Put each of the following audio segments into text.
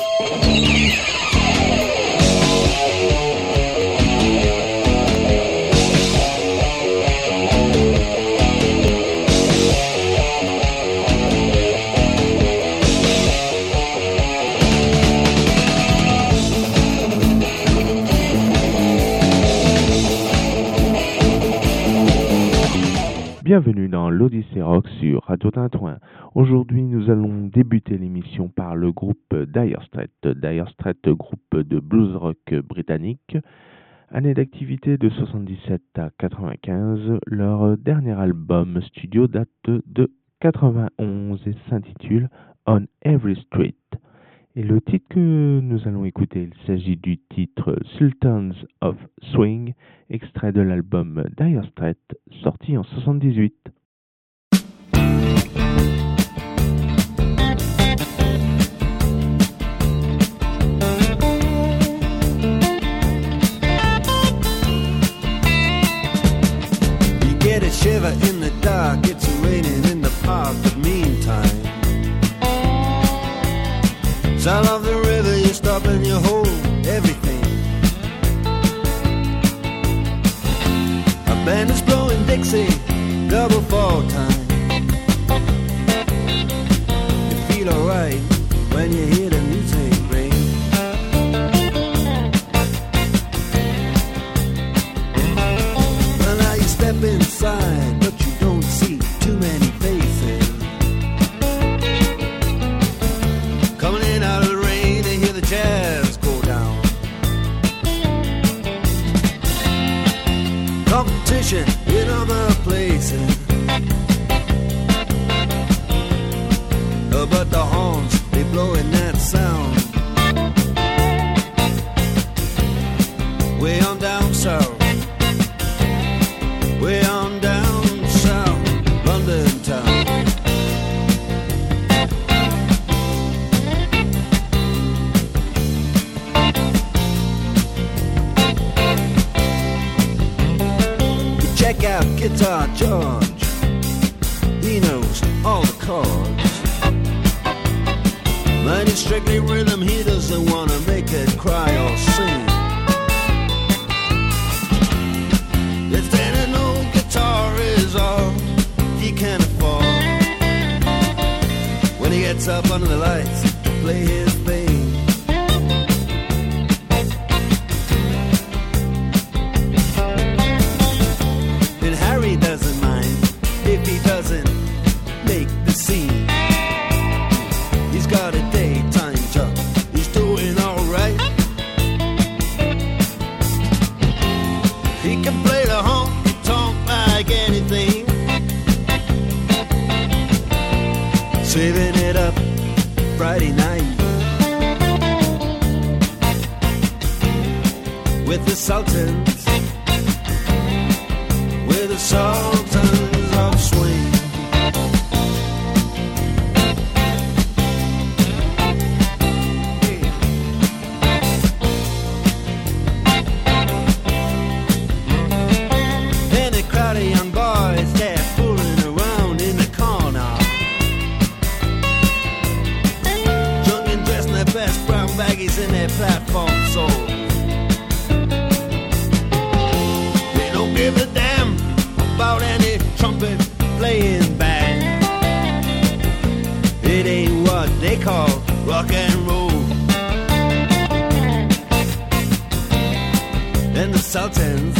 Thank you. l'Odyssée Rock sur Radio Tintouin. Aujourd'hui, nous allons débuter l'émission par le groupe Dire Straits. Dire Straits, groupe de blues rock britannique. Année d'activité de 77 à 95. Leur dernier album studio date de 91 et s'intitule On Every Street. Et le titre que nous allons écouter, il s'agit du titre Sultans of Swing, extrait de l'album Dire Straits, sorti en 78. You get a shiver in the dark, it's raining in the park, but meantime. Of the river, you stop and you hold everything. A band is blowing Dixie, double fall time. Inside, but you don't see too many faces. Coming in out of the rain to hear the jazz go down. Competition in other places. Uh, but the horns, they blowing that sound. Sultans,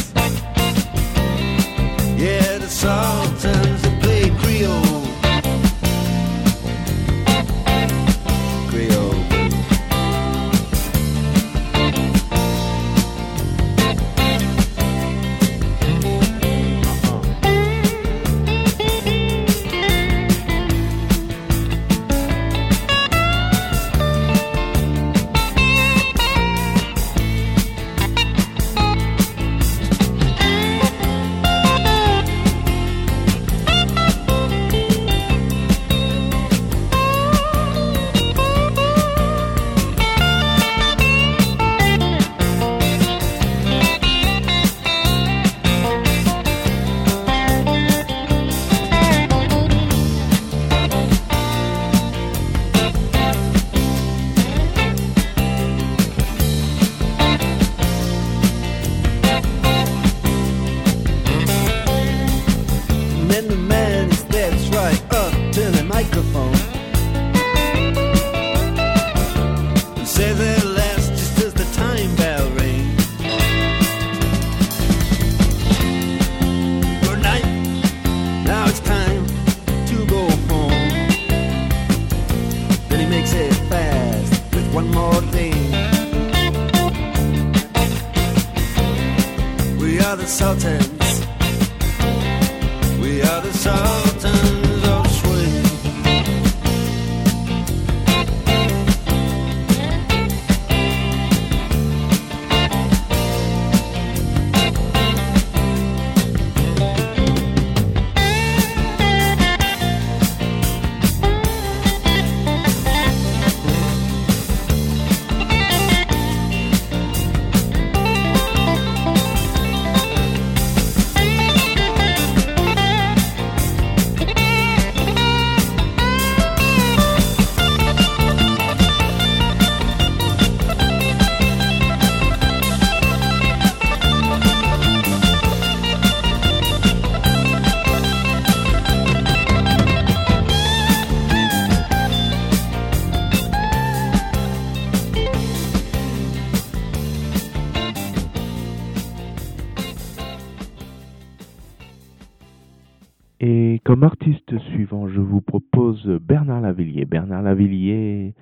artiste suivant, je vous propose Bernard Lavillier. Bernard Lavillier,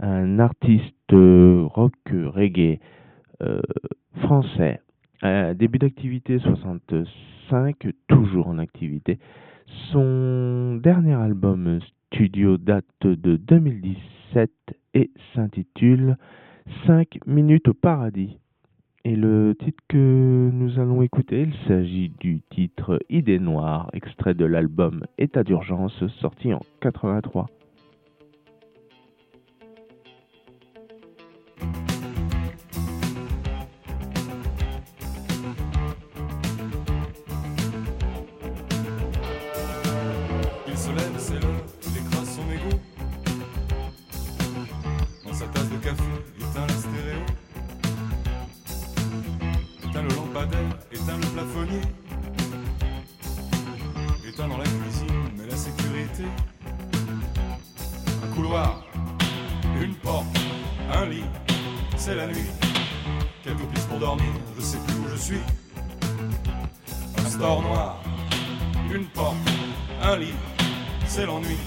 un artiste euh, rock reggae euh, français. Euh, début d'activité 65, toujours en activité. Son dernier album studio date de 2017 et s'intitule 5 minutes au paradis. Et le titre que nous allons écouter, il s'agit du titre Idée Noire, extrait de l'album État d'urgence, sorti en 83. plafonnier. Éteint dans la cuisine, mais la sécurité. Un couloir, une porte, un lit, c'est la nuit. Quelques pistes pour dormir, je sais plus où je suis. Un store noir, une porte, un lit, c'est l'ennui.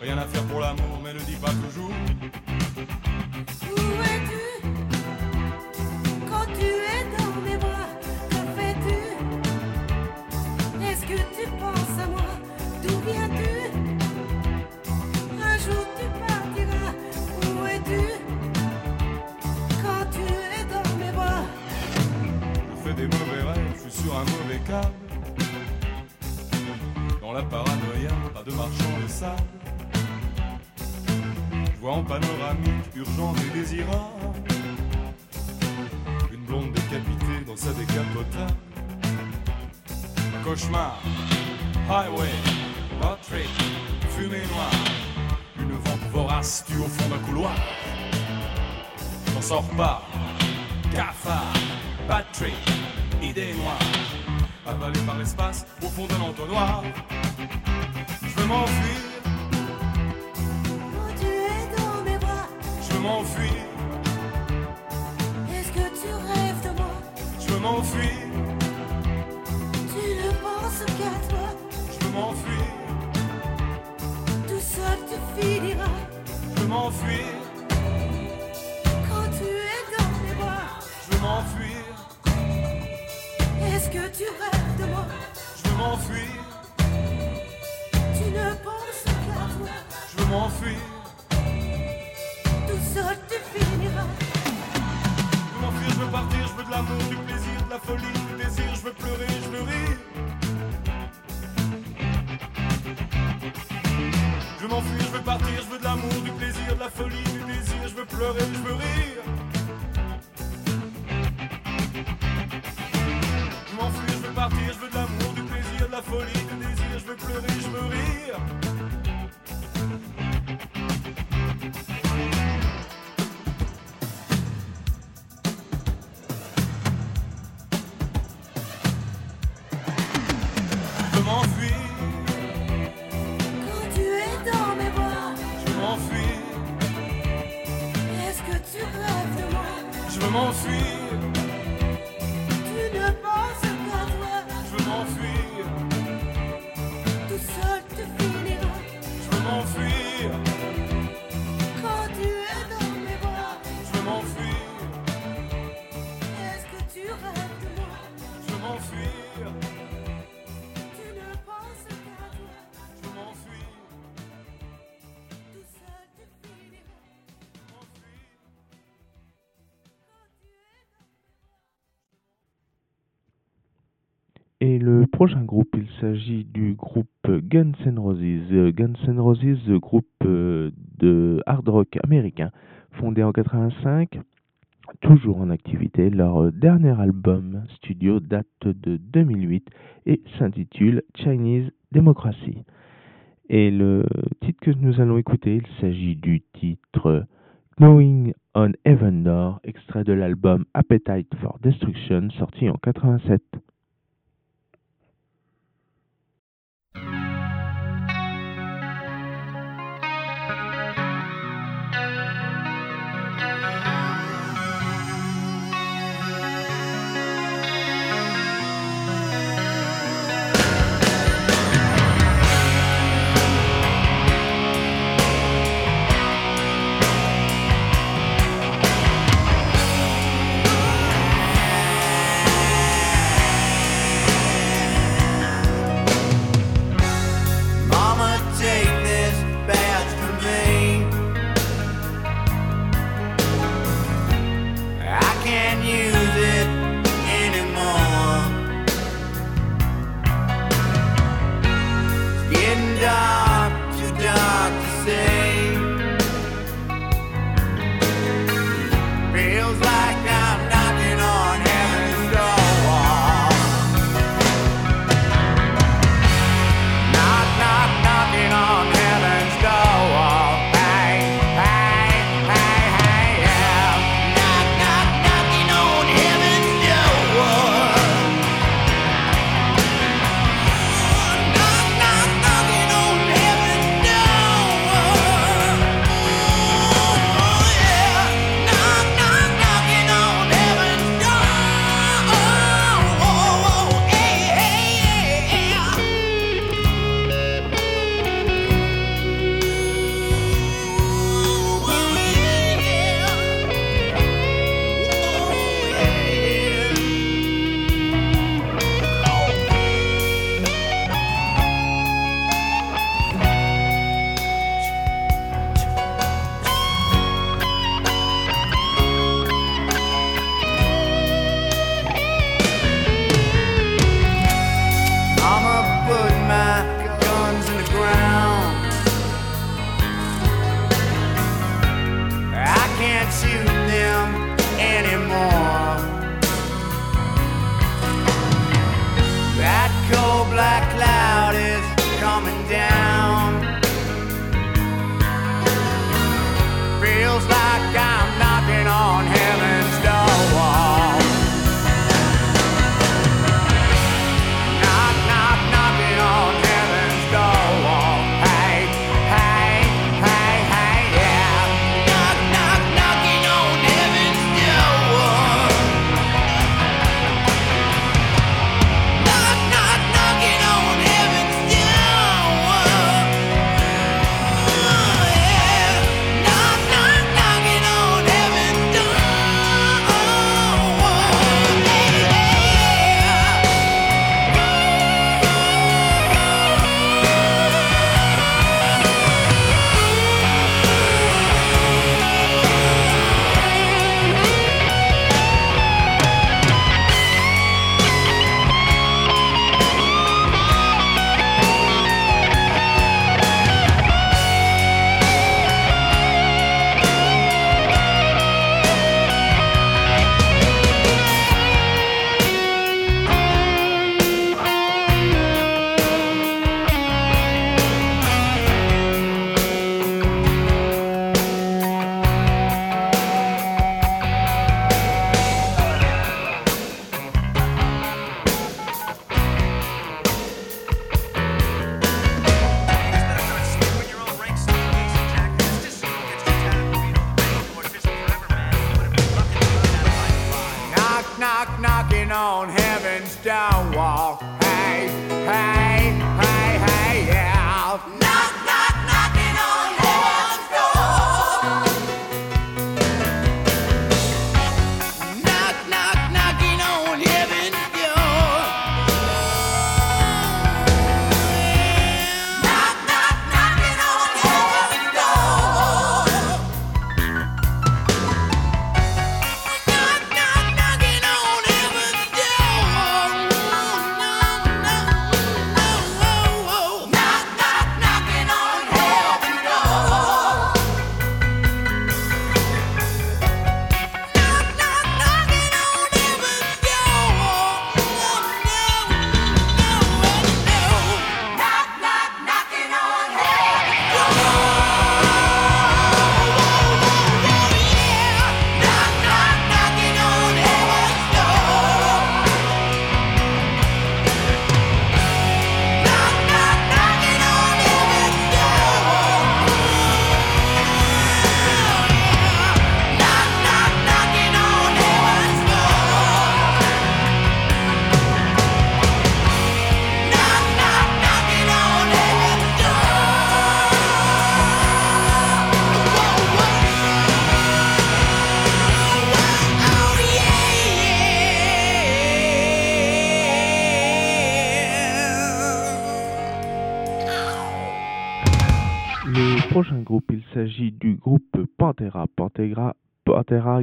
Rien à faire pour l'amour, mais ne dis pas toujours. prochain groupe, il s'agit du groupe Guns N' Roses. Euh, Guns N' Roses, groupe euh, de hard rock américain, fondé en 85, toujours en activité. Leur euh, dernier album studio date de 2008 et s'intitule Chinese Democracy. Et le titre que nous allons écouter, il s'agit du titre Knowing on Heaven extrait de l'album Appetite for Destruction, sorti en 87.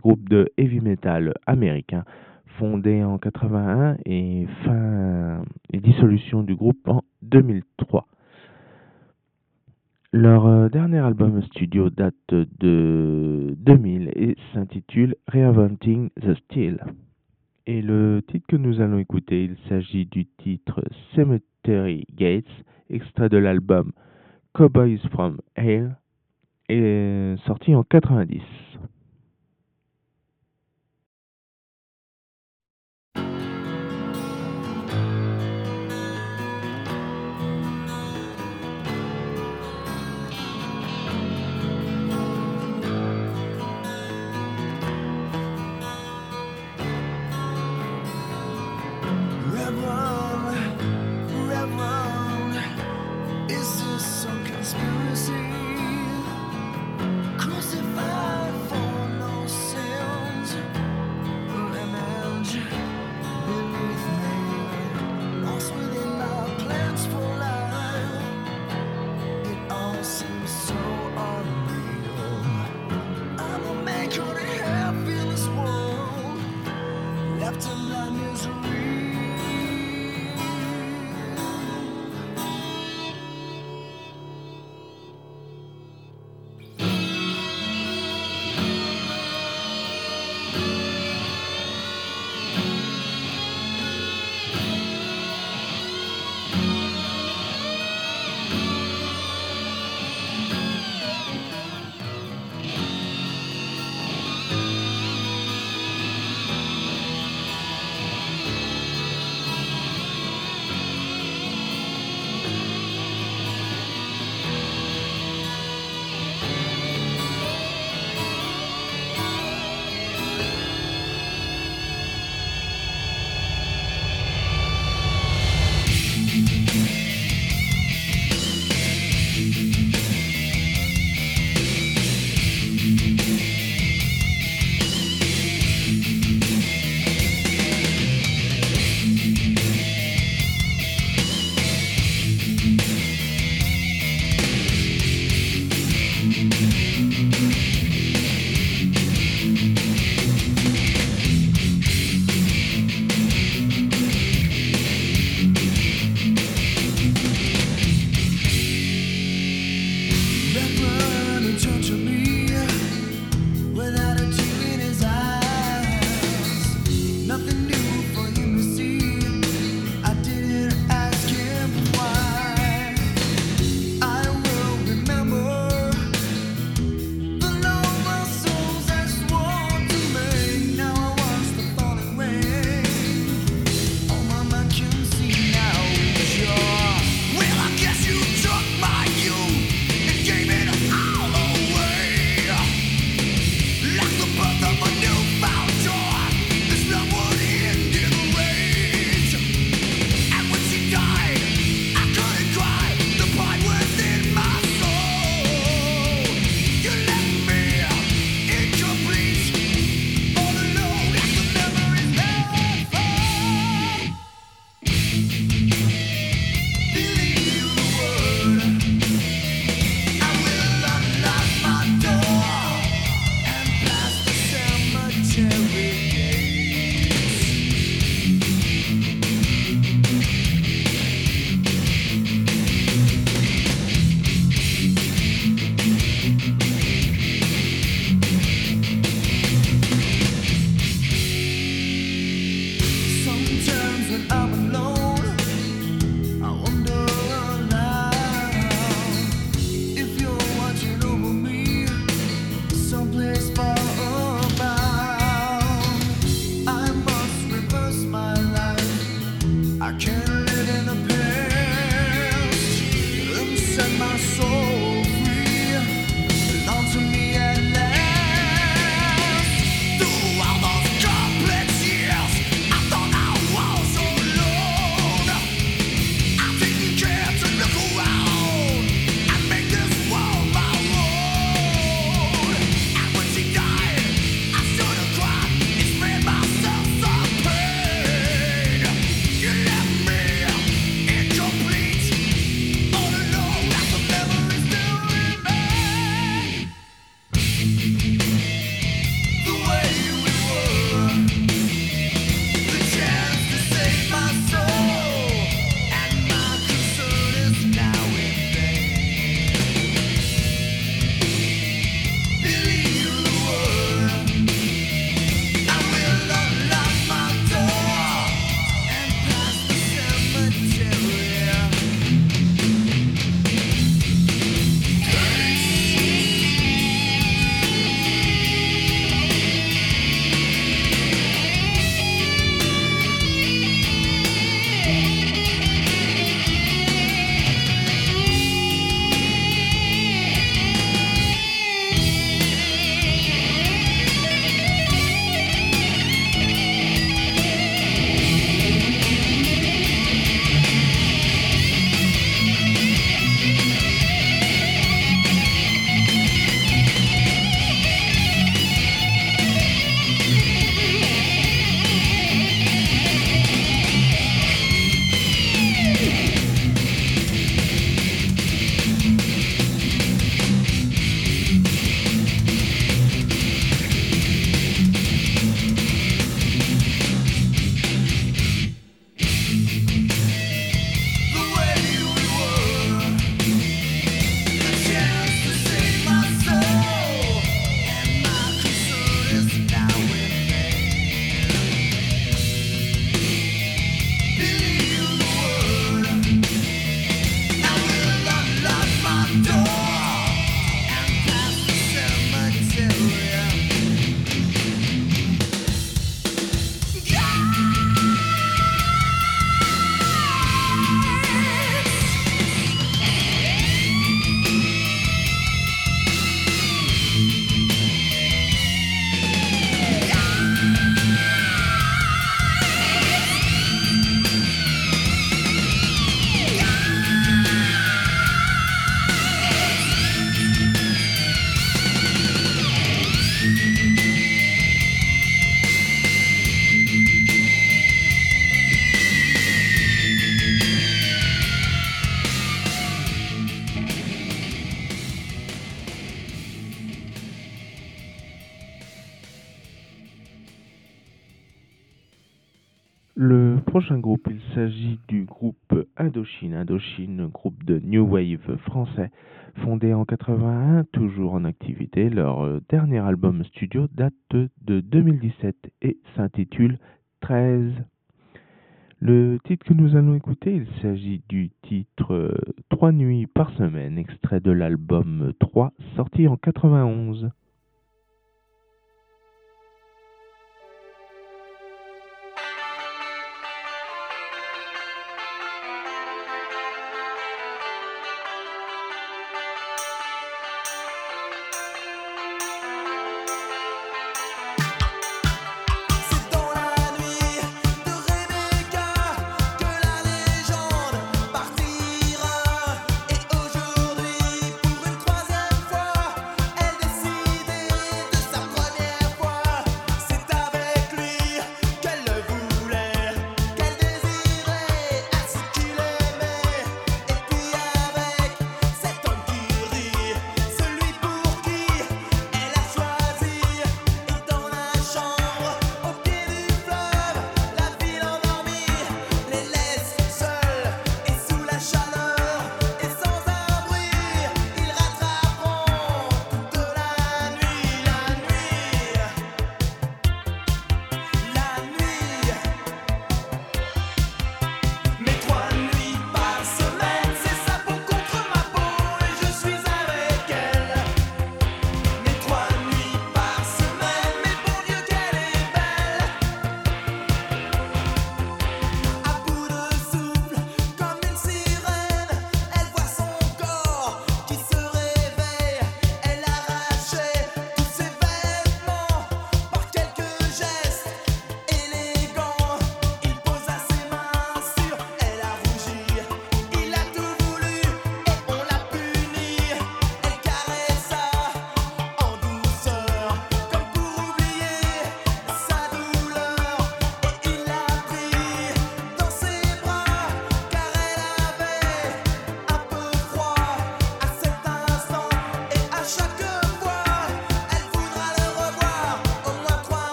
Groupe de heavy metal américain, fondé en 81 et fin et dissolution du groupe en 2003. Leur euh, dernier album studio date de 2000 et s'intitule Reinventing the Steel. Et le titre que nous allons écouter, il s'agit du titre Cemetery Gates, extrait de l'album Cowboys from Hell, et sorti en 90. 아 s'agit du groupe Indochine. Indochine, groupe de New Wave français, fondé en 81, toujours en activité. Leur euh, dernier album studio date de 2017 et s'intitule 13. Le titre que nous allons écouter, il s'agit du titre euh, Trois nuits par semaine, extrait de l'album 3, sorti en 91.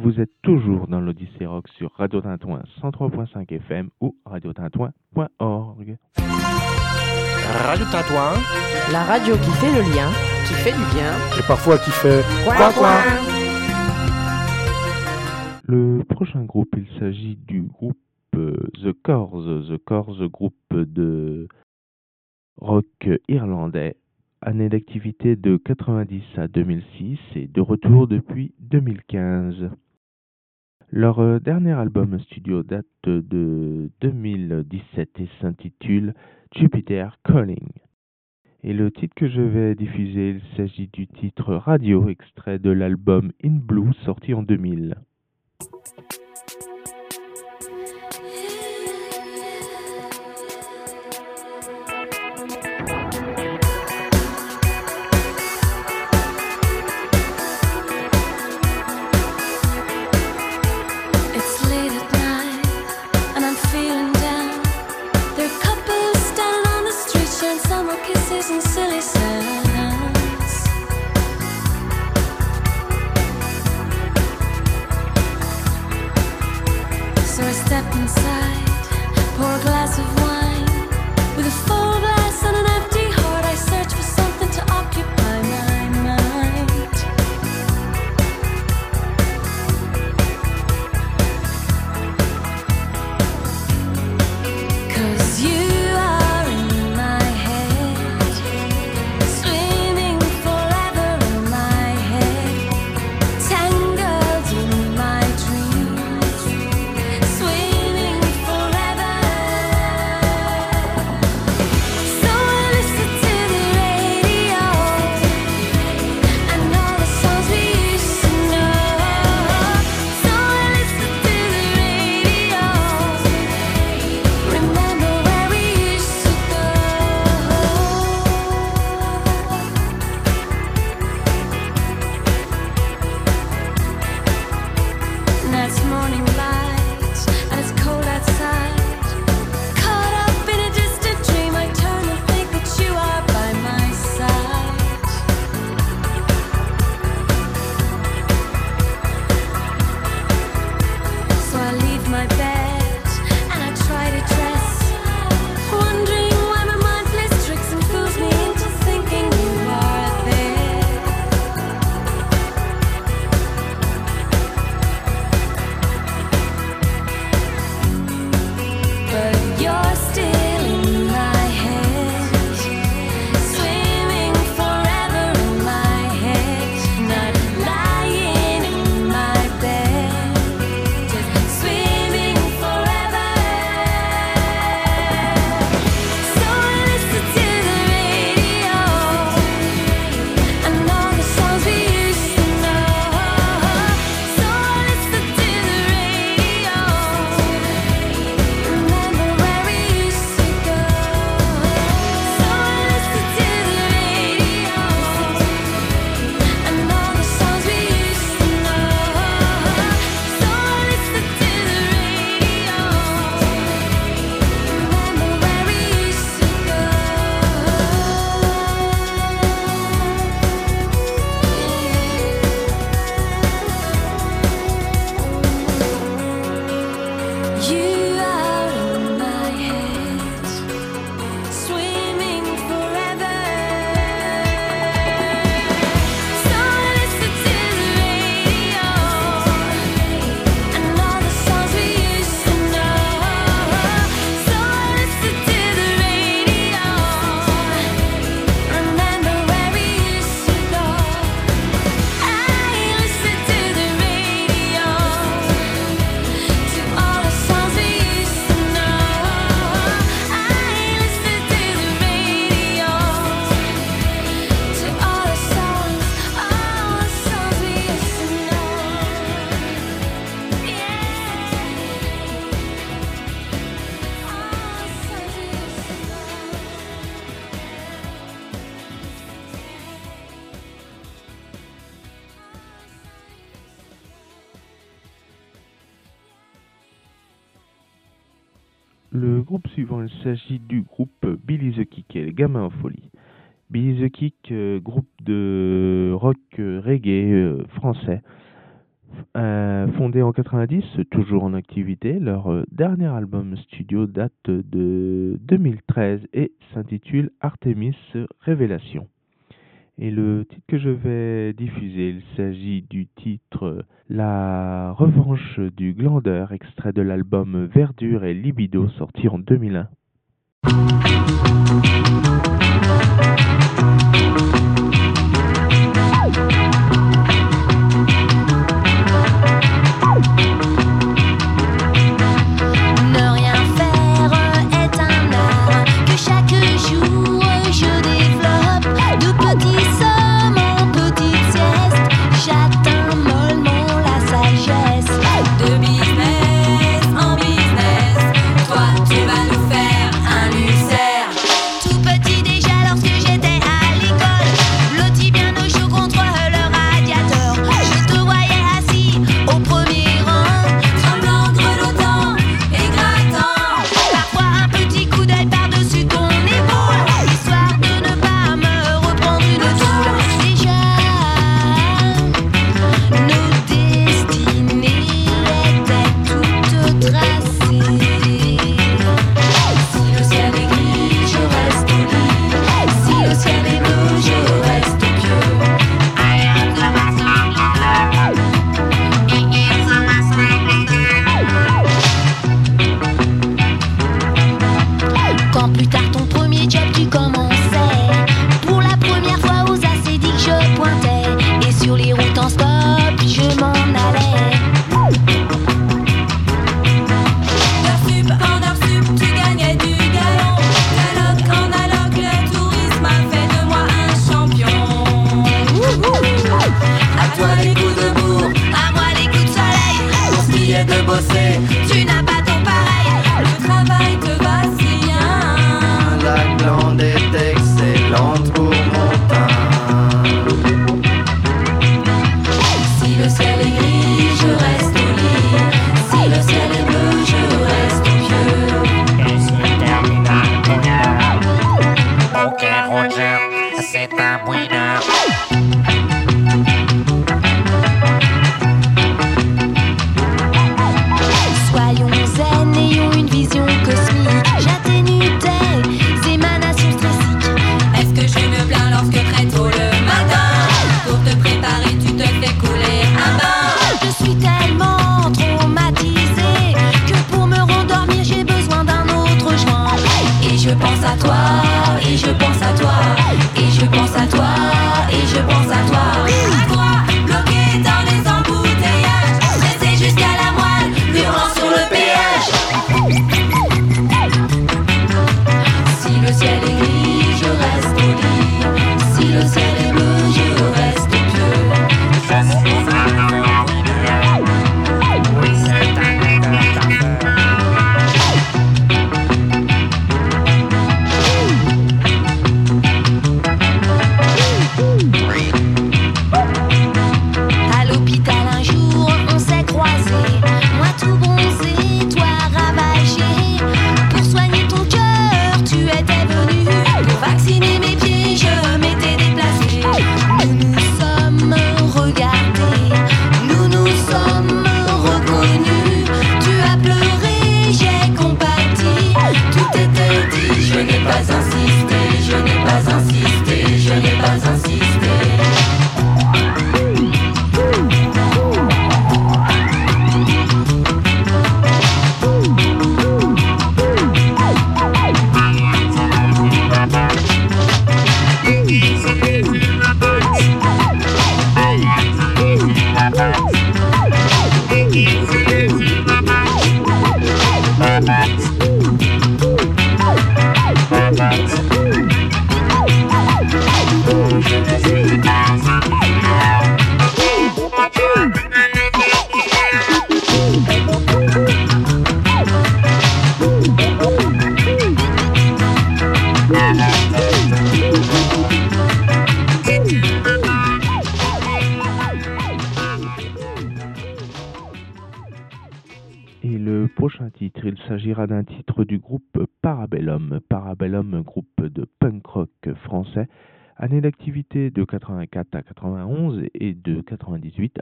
Vous êtes toujours dans l'Odyssée Rock sur Radio Tintouin 103.5 FM ou radiotintouin.org. Radio Tintouin, la radio qui fait le lien, qui fait du bien et parfois qui fait coin coin. Le prochain groupe, il s'agit du groupe euh, The Corrs, The Corrs groupe de rock irlandais année d'activité de 90 à 2006 et de retour depuis 2015. Leur euh, dernier album studio date de 2017 et s'intitule Jupiter Calling. Et le titre que je vais diffuser, il s'agit du titre Radio, extrait de l'album In Blue sorti en 2000. side The Kick, euh, groupe de rock euh, reggae euh, français, fondé en 90, toujours en activité. Leur dernier album studio date de 2013 et s'intitule Artemis Révélation. Et le titre que je vais diffuser, il s'agit du titre La revanche du glandeur, extrait de l'album Verdure et Libido, sorti en 2001.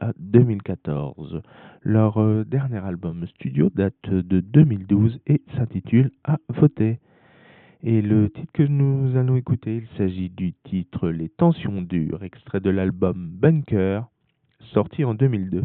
à 2014. Leur euh, dernier album studio date de 2012 et s'intitule À voter. Et le titre que nous allons écouter, il s'agit du titre Les tensions dures, extrait de l'album Bunker, sorti en 2002.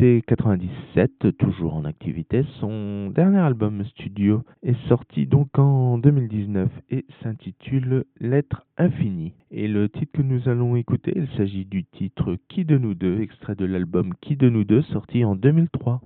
été 97, toujours en activité. Son dernier album studio est sorti donc en 2019 et s'intitule Lettre infinie. Et le titre que nous allons écouter, il s'agit du titre Qui de nous deux, extrait de l'album Qui de nous deux, sorti en 2003.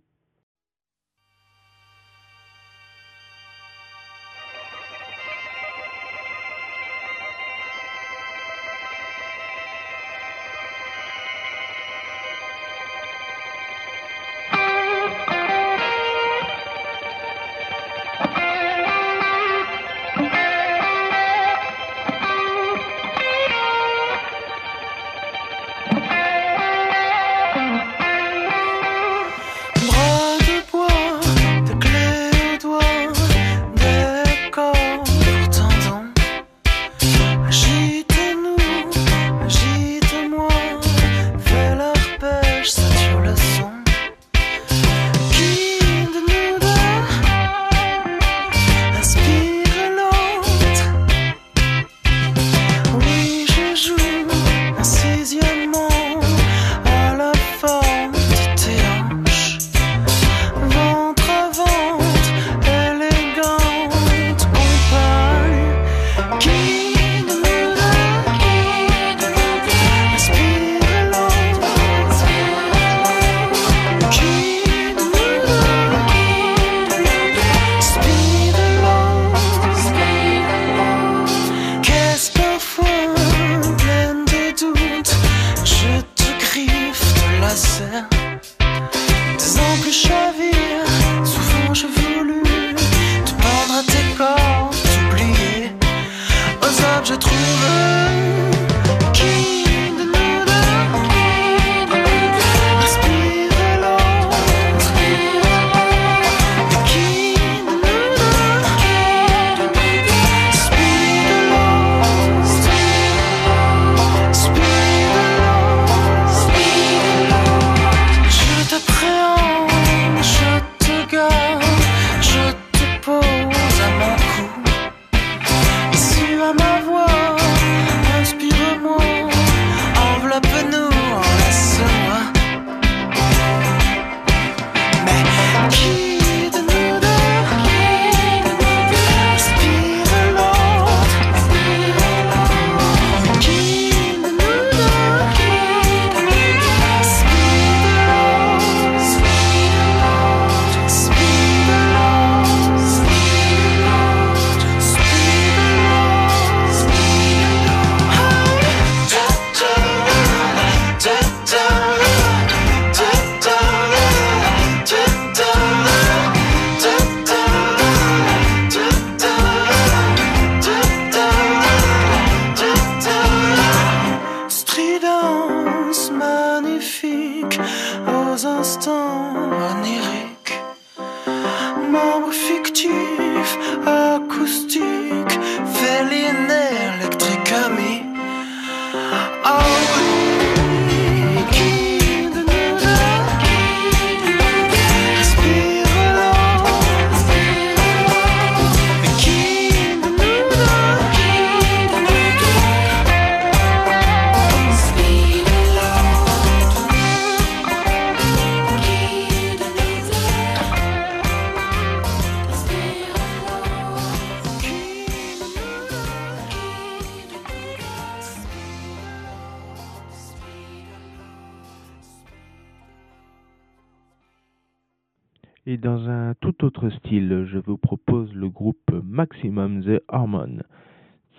Le groupe Maximum The Hormone.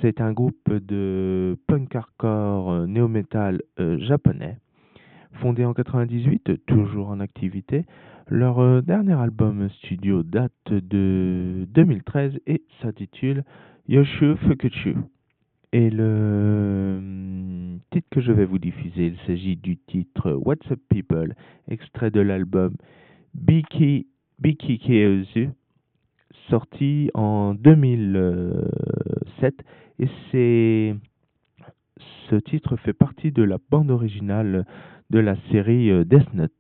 C'est un groupe de punk hardcore euh, néo-metal euh, japonais, fondé en 98, toujours en activité. Leur euh, dernier album studio date de 2013 et s'intitule Yoshu Fukuchu. Et le titre que je vais vous diffuser, il s'agit du titre What's Up People, extrait de l'album Biki Biki Keozu, sorti en 2007 et c'est ce titre fait partie de la bande originale de la série euh, Death Note.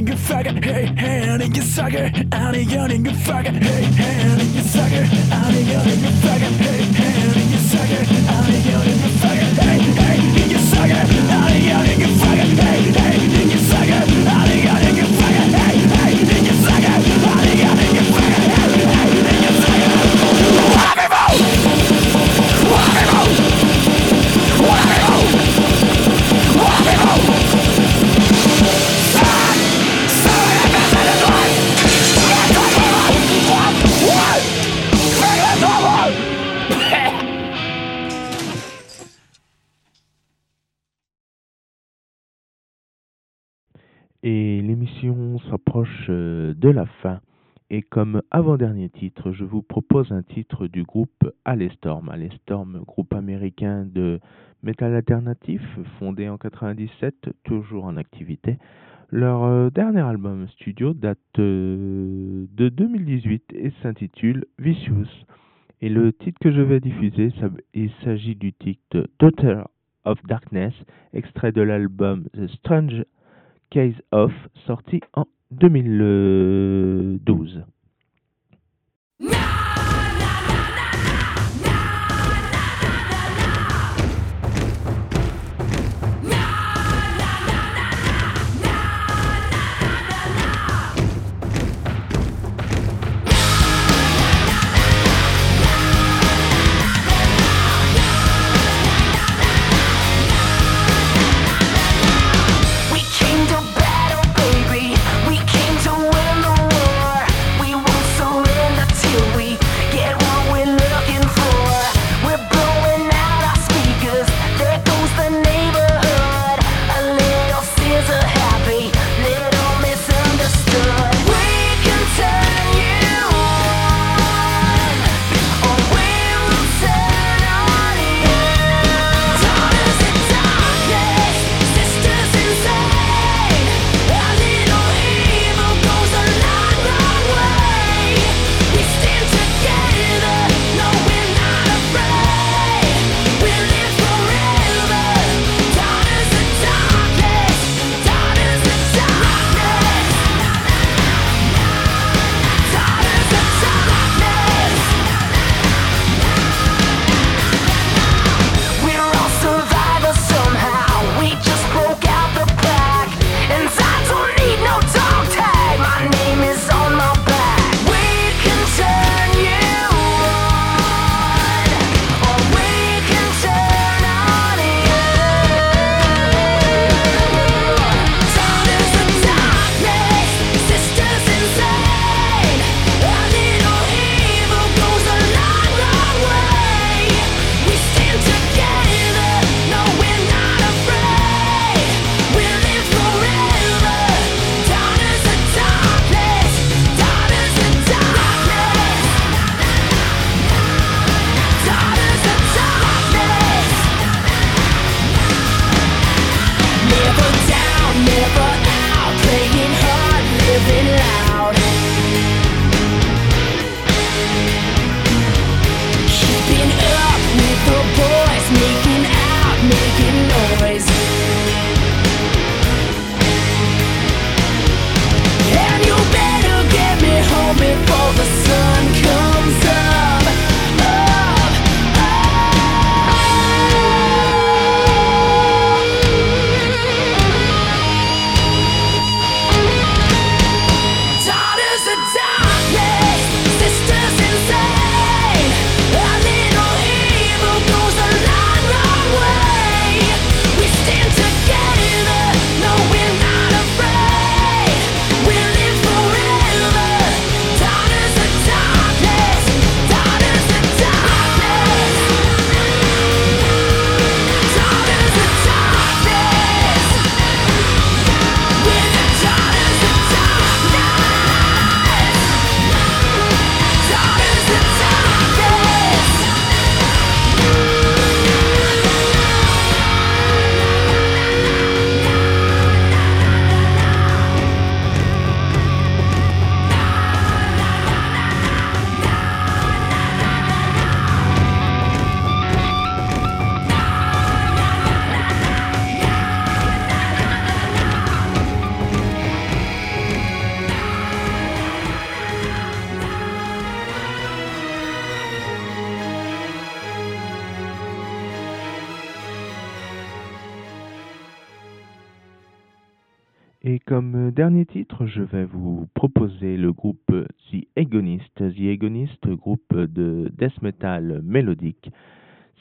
yanınga fagger hey hey yanınga sucker. Out of yanınga fagger hey hey yanınga sucker. Out of yanınga fagger hey hey yanınga sucker. Out of yanınga fagger hey hey yanınga sucker. Out of yanınga fagger hey hey de la fin. Et comme avant-dernier titre, je vous propose un titre du groupe Alestorm. Alestorm, groupe américain de metal alternatif, fondé en 97, toujours en activité. Leur euh, dernier album studio date euh, de 2018 et s'intitule Vicious. Et le titre que je vais diffuser, il s'agit du titre Daughter of Darkness, extrait de l'album The Strange Case of, sorti en 2012.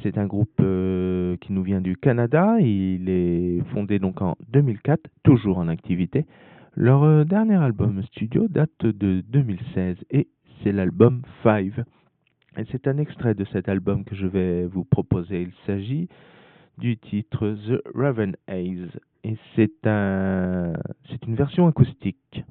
C'est un groupe euh, qui nous vient du Canada. Il est fondé donc en 2004, toujours en activité. Leur euh, dernier album studio date de 2016 et c'est l'album Five. Et c'est un extrait de cet album que je vais vous proposer. Il s'agit du titre The Raven Haze et c'est un, c'est une version acoustique.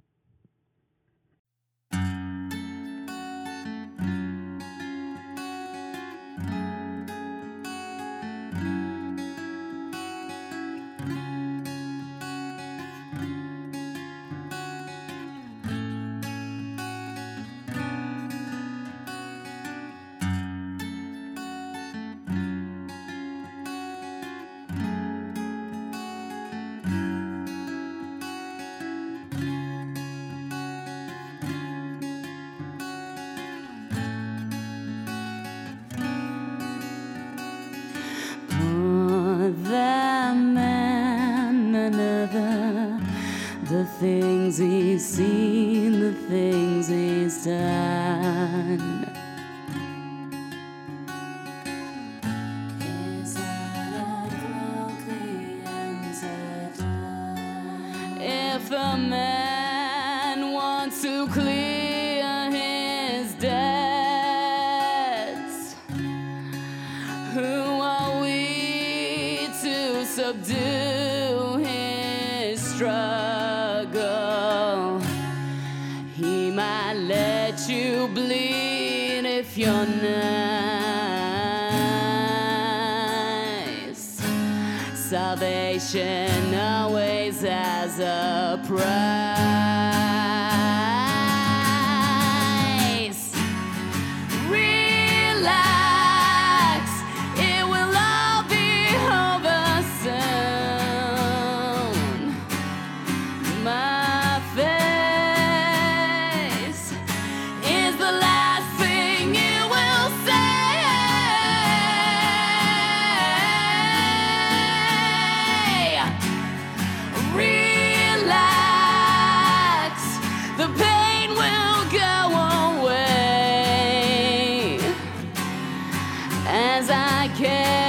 as I can.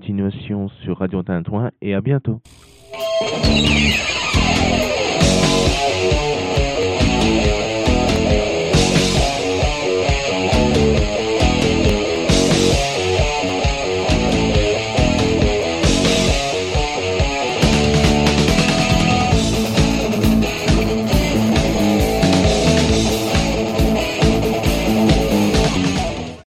Continuation sur Radio Tintouin et à bientôt.